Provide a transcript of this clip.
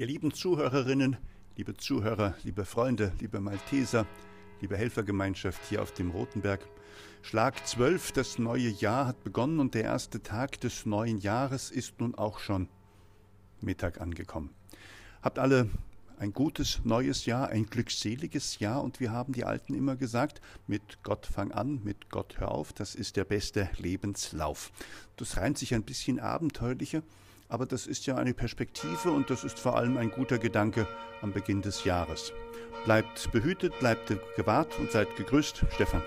Ihr lieben Zuhörerinnen, liebe Zuhörer, liebe Freunde, liebe Malteser, liebe Helfergemeinschaft hier auf dem Rotenberg. Schlag 12, das neue Jahr hat begonnen und der erste Tag des neuen Jahres ist nun auch schon Mittag angekommen. Habt alle ein gutes neues Jahr, ein glückseliges Jahr und wir haben die Alten immer gesagt, mit Gott fang an, mit Gott hör auf, das ist der beste Lebenslauf. Das reimt sich ein bisschen abenteuerlicher, aber das ist ja eine Perspektive und das ist vor allem ein guter Gedanke am Beginn des Jahres. Bleibt behütet, bleibt gewahrt und seid gegrüßt. Stefan.